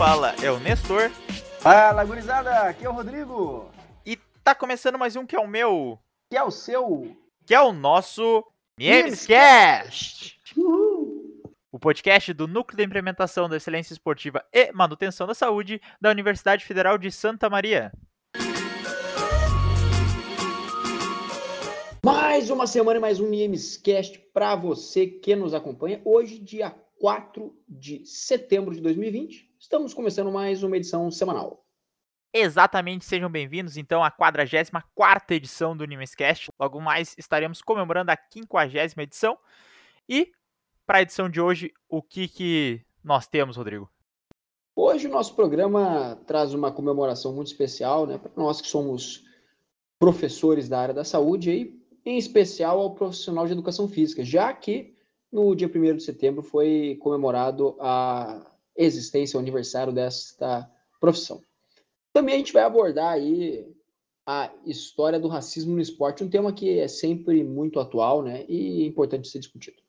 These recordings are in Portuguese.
fala é o Nestor. Fala, gurizada, aqui é o Rodrigo. E tá começando mais um que é o meu. Que é o seu. Que é o nosso Memescast. O podcast do Núcleo de Implementação da Excelência Esportiva e Manutenção da Saúde da Universidade Federal de Santa Maria. Mais uma semana e mais um Niemescast para você que nos acompanha. Hoje, dia 4 de setembro de 2020, estamos começando mais uma edição semanal. Exatamente, sejam bem-vindos então à 44 edição do Nimescast. Logo mais estaremos comemorando a 50 edição. E para a edição de hoje, o que, que nós temos, Rodrigo? Hoje o nosso programa traz uma comemoração muito especial, né, para nós que somos professores da área da saúde, aí, em especial ao profissional de educação física, já que no dia 1 de setembro foi comemorado a existência, o aniversário desta profissão. Também a gente vai abordar aí a história do racismo no esporte, um tema que é sempre muito atual né, e importante ser discutido.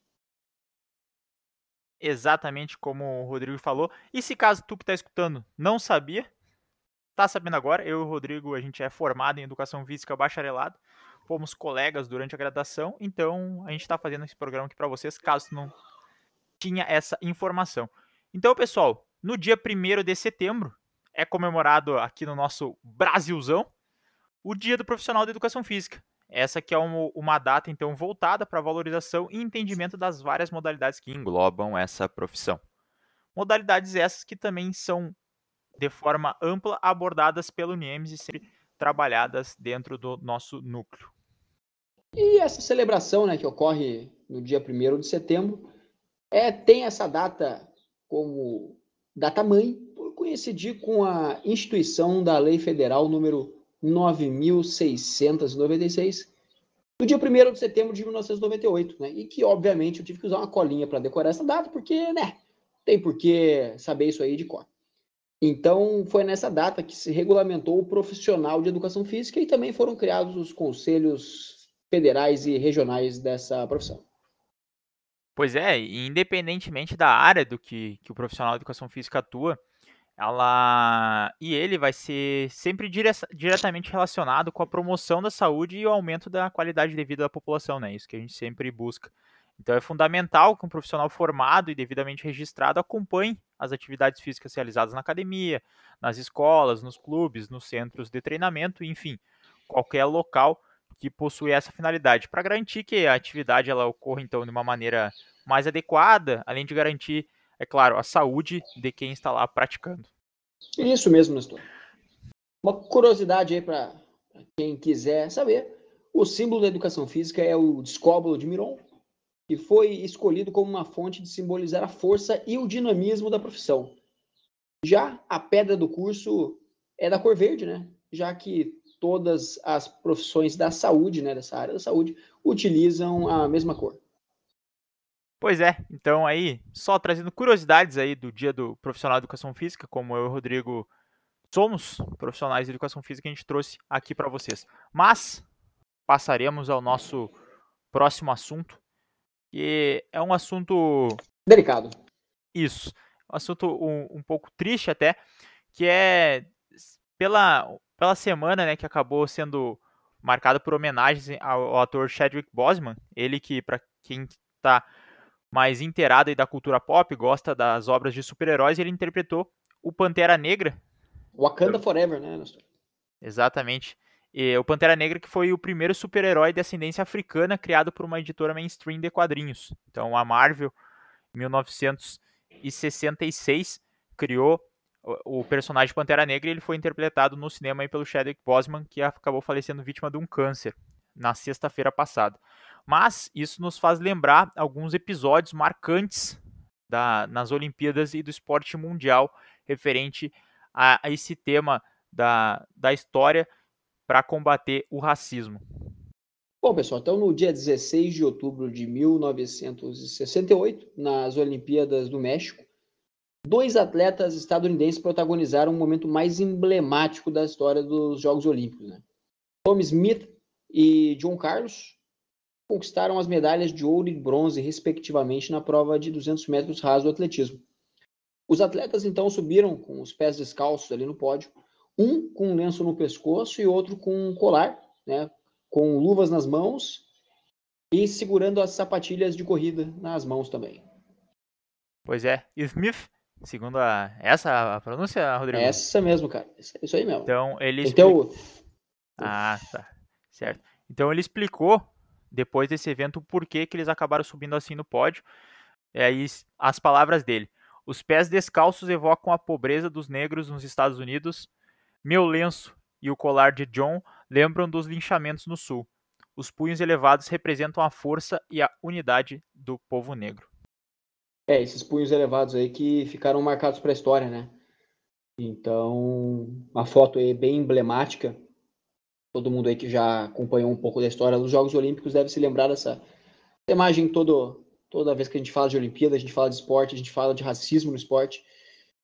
Exatamente como o Rodrigo falou. E se caso tu que está escutando não sabia, tá sabendo agora, eu e o Rodrigo, a gente é formado em Educação Física bacharelado fomos colegas durante a graduação, então a gente está fazendo esse programa aqui para vocês, caso não tinha essa informação. Então, pessoal, no dia 1 de setembro é comemorado aqui no nosso Brasilzão o Dia do Profissional de Educação Física. Essa que é uma, uma data, então, voltada para a valorização e entendimento das várias modalidades que englobam essa profissão. Modalidades essas que também são, de forma ampla, abordadas pelo NIEMS e sempre trabalhadas dentro do nosso núcleo. E essa celebração, né, que ocorre no dia 1 de setembro, é, tem essa data como data mãe, por coincidir com a instituição da Lei Federal número 9696, no dia 1 de setembro de 1998, né? E que, obviamente, eu tive que usar uma colinha para decorar essa data, porque, né, tem por que saber isso aí de cor. Então, foi nessa data que se regulamentou o profissional de educação física e também foram criados os conselhos federais e regionais dessa profissão. Pois é, independentemente da área do que, que o profissional de educação física atua, ela e ele vai ser sempre dire, diretamente relacionado com a promoção da saúde e o aumento da qualidade de vida da população, né? Isso que a gente sempre busca. Então é fundamental que um profissional formado e devidamente registrado acompanhe as atividades físicas realizadas na academia, nas escolas, nos clubes, nos centros de treinamento, enfim, qualquer local que possui essa finalidade, para garantir que a atividade ela ocorra então de uma maneira mais adequada, além de garantir, é claro, a saúde de quem está lá praticando. Isso mesmo, Nestor. Uma curiosidade aí para quem quiser saber, o símbolo da educação física é o discóbolo de Miron, que foi escolhido como uma fonte de simbolizar a força e o dinamismo da profissão. Já a pedra do curso é da cor verde, né? Já que todas as profissões da saúde, né, dessa área da saúde, utilizam a mesma cor. Pois é, então aí, só trazendo curiosidades aí do dia do profissional de educação física, como eu e o Rodrigo somos profissionais de educação física, a gente trouxe aqui para vocês. Mas passaremos ao nosso próximo assunto, que é um assunto delicado. Isso, um assunto um, um pouco triste até, que é pela pela semana, né, que acabou sendo marcada por homenagens ao, ao ator Chadwick Boseman, ele que para quem está mais inteirado da cultura pop, gosta das obras de super-heróis, ele interpretou o Pantera Negra. Wakanda Forever, né, Nestor? Exatamente. E o Pantera Negra que foi o primeiro super-herói de ascendência africana criado por uma editora mainstream de quadrinhos. Então a Marvel, em 1966, criou o personagem Pantera Negra ele foi interpretado no cinema pelo Chadwick Boseman, que acabou falecendo vítima de um câncer na sexta-feira passada. Mas isso nos faz lembrar alguns episódios marcantes da, nas Olimpíadas e do esporte mundial referente a, a esse tema da, da história para combater o racismo. Bom, pessoal, então no dia 16 de outubro de 1968, nas Olimpíadas do México, Dois atletas estadunidenses protagonizaram o um momento mais emblemático da história dos Jogos Olímpicos. Né? Tom Smith e John Carlos conquistaram as medalhas de ouro e bronze, respectivamente, na prova de 200 metros raso do atletismo. Os atletas então subiram com os pés descalços ali no pódio, um com um lenço no pescoço e outro com um colar, né, com luvas nas mãos e segurando as sapatilhas de corrida nas mãos também. Pois é, Smith, segundo a essa a pronúncia, Rodrigo? Essa mesmo, cara. Isso aí mesmo. Então ele Então, Ah, tá. Certo. Então ele explicou depois desse evento o porquê que eles acabaram subindo assim no pódio. E aí as palavras dele. Os pés descalços evocam a pobreza dos negros nos Estados Unidos. Meu lenço e o colar de John lembram dos linchamentos no sul. Os punhos elevados representam a força e a unidade do povo negro. É, esses punhos elevados aí que ficaram marcados para a história, né? Então, uma foto aí bem emblemática. Todo mundo aí que já acompanhou um pouco da história dos Jogos Olímpicos deve se lembrar dessa imagem todo, toda vez que a gente fala de Olimpíada, a gente fala de esporte, a gente fala de racismo no esporte.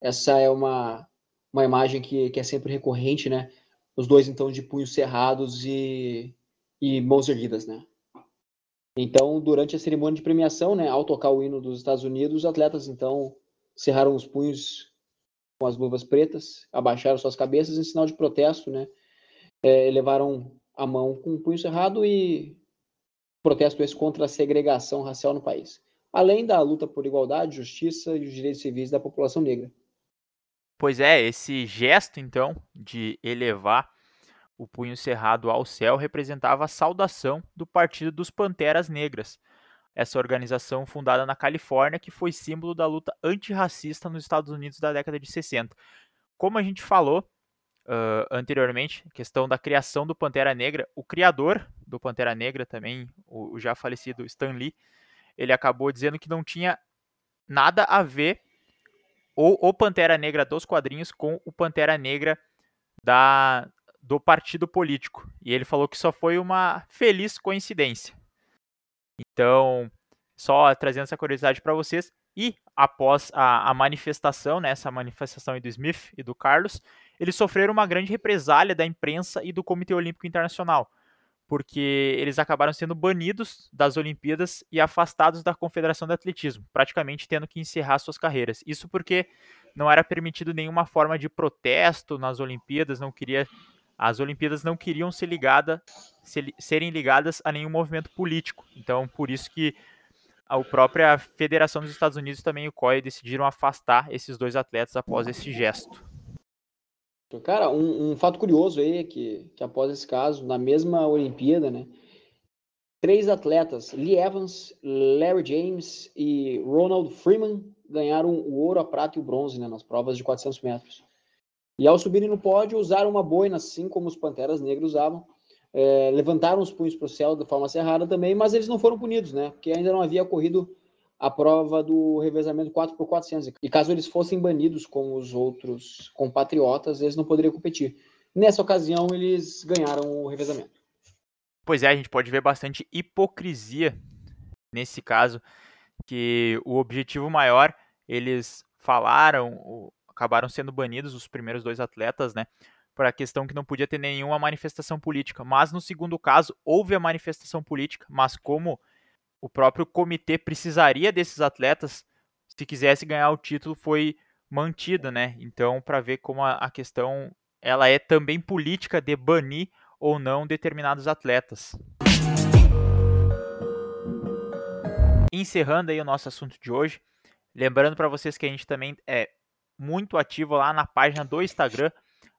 Essa é uma, uma imagem que, que é sempre recorrente, né? Os dois, então, de punhos cerrados e, e mãos erguidas, né? Então, durante a cerimônia de premiação, né, ao tocar o hino dos Estados Unidos, os atletas, então, cerraram os punhos com as luvas pretas, abaixaram suas cabeças em sinal de protesto, né? É, levaram a mão com o punho cerrado e protesto esse contra a segregação racial no país, além da luta por igualdade, justiça e os direitos civis da população negra. Pois é, esse gesto então de elevar o punho cerrado ao céu representava a saudação do Partido dos Panteras Negras, essa organização fundada na Califórnia que foi símbolo da luta antirracista nos Estados Unidos da década de 60. Como a gente falou uh, anteriormente, questão da criação do Pantera Negra, o criador do Pantera Negra também, o, o já falecido Stan Lee, ele acabou dizendo que não tinha nada a ver ou o Pantera Negra dos quadrinhos com o Pantera Negra da, do partido político. E ele falou que só foi uma feliz coincidência. Então, só trazendo essa curiosidade para vocês. E após a, a manifestação, né, essa manifestação do Smith e do Carlos, eles sofreram uma grande represália da imprensa e do Comitê Olímpico Internacional, porque eles acabaram sendo banidos das Olimpíadas e afastados da Confederação de Atletismo, praticamente tendo que encerrar suas carreiras. Isso porque não era permitido nenhuma forma de protesto nas Olimpíadas, não queria as Olimpíadas não queriam ser ligada, ser, serem ligadas a nenhum movimento político. Então, por isso que a própria Federação dos Estados Unidos também o COI decidiram afastar esses dois atletas após esse gesto. Cara, um, um fato curioso aí é que, que após esse caso, na mesma Olimpíada, né, três atletas, Lee Evans, Larry James e Ronald Freeman, ganharam o ouro, a prata e o bronze né, nas provas de 400 metros. E ao subirem no pódio, usaram uma boina, assim como os Panteras Negros usavam. É, levantaram os punhos para o céu de forma cerrada também, mas eles não foram punidos, né? Porque ainda não havia ocorrido a prova do revezamento 4x400. E caso eles fossem banidos como os outros compatriotas, eles não poderiam competir. Nessa ocasião, eles ganharam o revezamento. Pois é, a gente pode ver bastante hipocrisia nesse caso, que o objetivo maior, eles falaram, acabaram sendo banidos os primeiros dois atletas, né? Por a questão que não podia ter nenhuma manifestação política. Mas no segundo caso, houve a manifestação política, mas como o próprio comitê precisaria desses atletas se quisesse ganhar o título, foi mantida, né? Então, para ver como a, a questão ela é também política de banir ou não determinados atletas. Encerrando aí o nosso assunto de hoje, lembrando para vocês que a gente também é muito ativo lá na página do Instagram,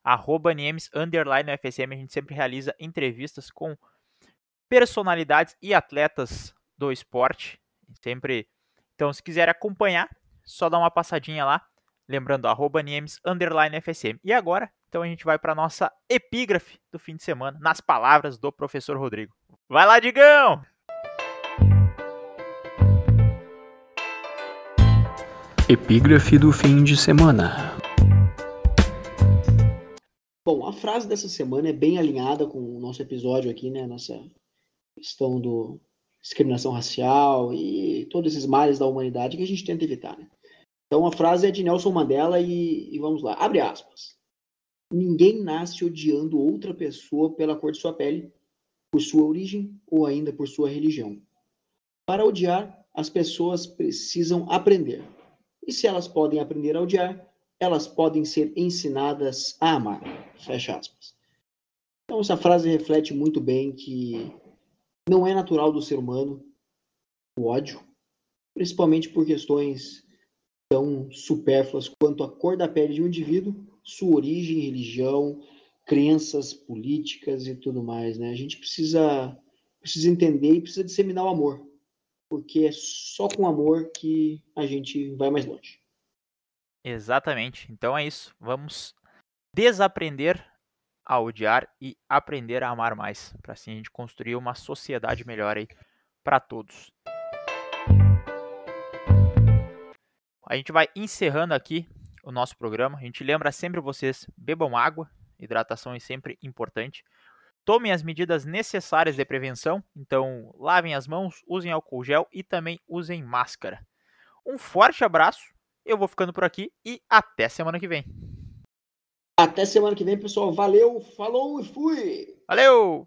arroba Niemes, underline FSM. A gente sempre realiza entrevistas com personalidades e atletas do esporte. Sempre. Então, se quiser acompanhar, só dá uma passadinha lá. Lembrando, arroba Niemes, underline FSM. E agora, então a gente vai para nossa epígrafe do fim de semana, nas palavras do professor Rodrigo. Vai lá, Digão! Epígrafe do fim de semana. Bom, a frase dessa semana é bem alinhada com o nosso episódio aqui, né? Nossa questão do discriminação racial e todos esses males da humanidade que a gente tenta evitar, né? Então a frase é de Nelson Mandela e, e vamos lá, abre aspas. Ninguém nasce odiando outra pessoa pela cor de sua pele, por sua origem ou ainda por sua religião. Para odiar, as pessoas precisam aprender E se elas podem aprender a odiar, elas podem ser ensinadas a amar. Fecha aspas. Então, essa frase reflete muito bem que não é natural do ser humano o ódio, principalmente por questões tão supérfluas quanto a cor da pele de um indivíduo, sua origem, religião, crenças políticas e tudo mais, né? A gente precisa precisa entender e precisa disseminar o amor, porque é só com amor que a gente vai mais longe. Exatamente. Então é isso. Vamos desaprender a odiar e aprender a amar mais, para assim a gente construir uma sociedade melhor aí para todos. A gente vai encerrando aqui o nosso programa. A gente lembra sempre vocês: bebam água, hidratação é sempre importante. Tomem as medidas necessárias de prevenção, então lavem as mãos, usem álcool gel e também usem máscara. Um forte abraço, eu vou ficando por aqui e até semana que vem. Até semana que vem, pessoal. Valeu, falou e fui! Valeu!